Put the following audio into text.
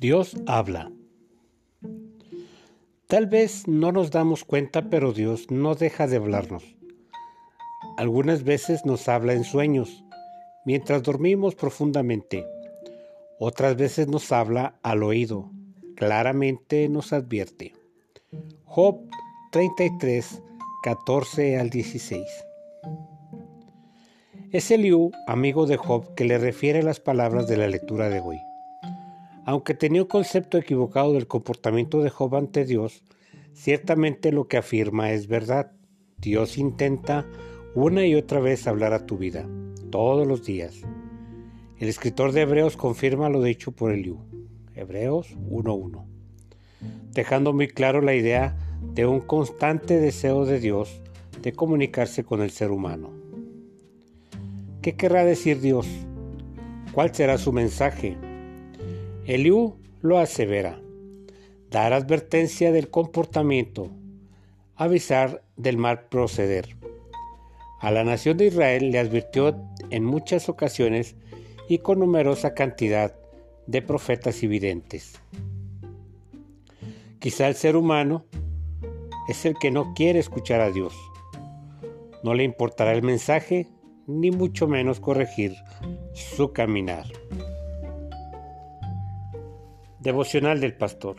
Dios habla. Tal vez no nos damos cuenta, pero Dios no deja de hablarnos. Algunas veces nos habla en sueños, mientras dormimos profundamente. Otras veces nos habla al oído, claramente nos advierte. Job 33, 14 al 16. Es Eliú, amigo de Job, que le refiere las palabras de la lectura de hoy. Aunque tenía un concepto equivocado del comportamiento de Job ante Dios, ciertamente lo que afirma es verdad. Dios intenta una y otra vez hablar a tu vida, todos los días. El escritor de Hebreos confirma lo dicho por Eliú. Hebreos 1.1. Dejando muy claro la idea de un constante deseo de Dios de comunicarse con el ser humano. ¿Qué querrá decir Dios? ¿Cuál será su mensaje? Eliú lo asevera, dar advertencia del comportamiento, avisar del mal proceder. A la nación de Israel le advirtió en muchas ocasiones y con numerosa cantidad de profetas y videntes. Quizá el ser humano es el que no quiere escuchar a Dios. No le importará el mensaje, ni mucho menos corregir su caminar. Devocional del Pastor.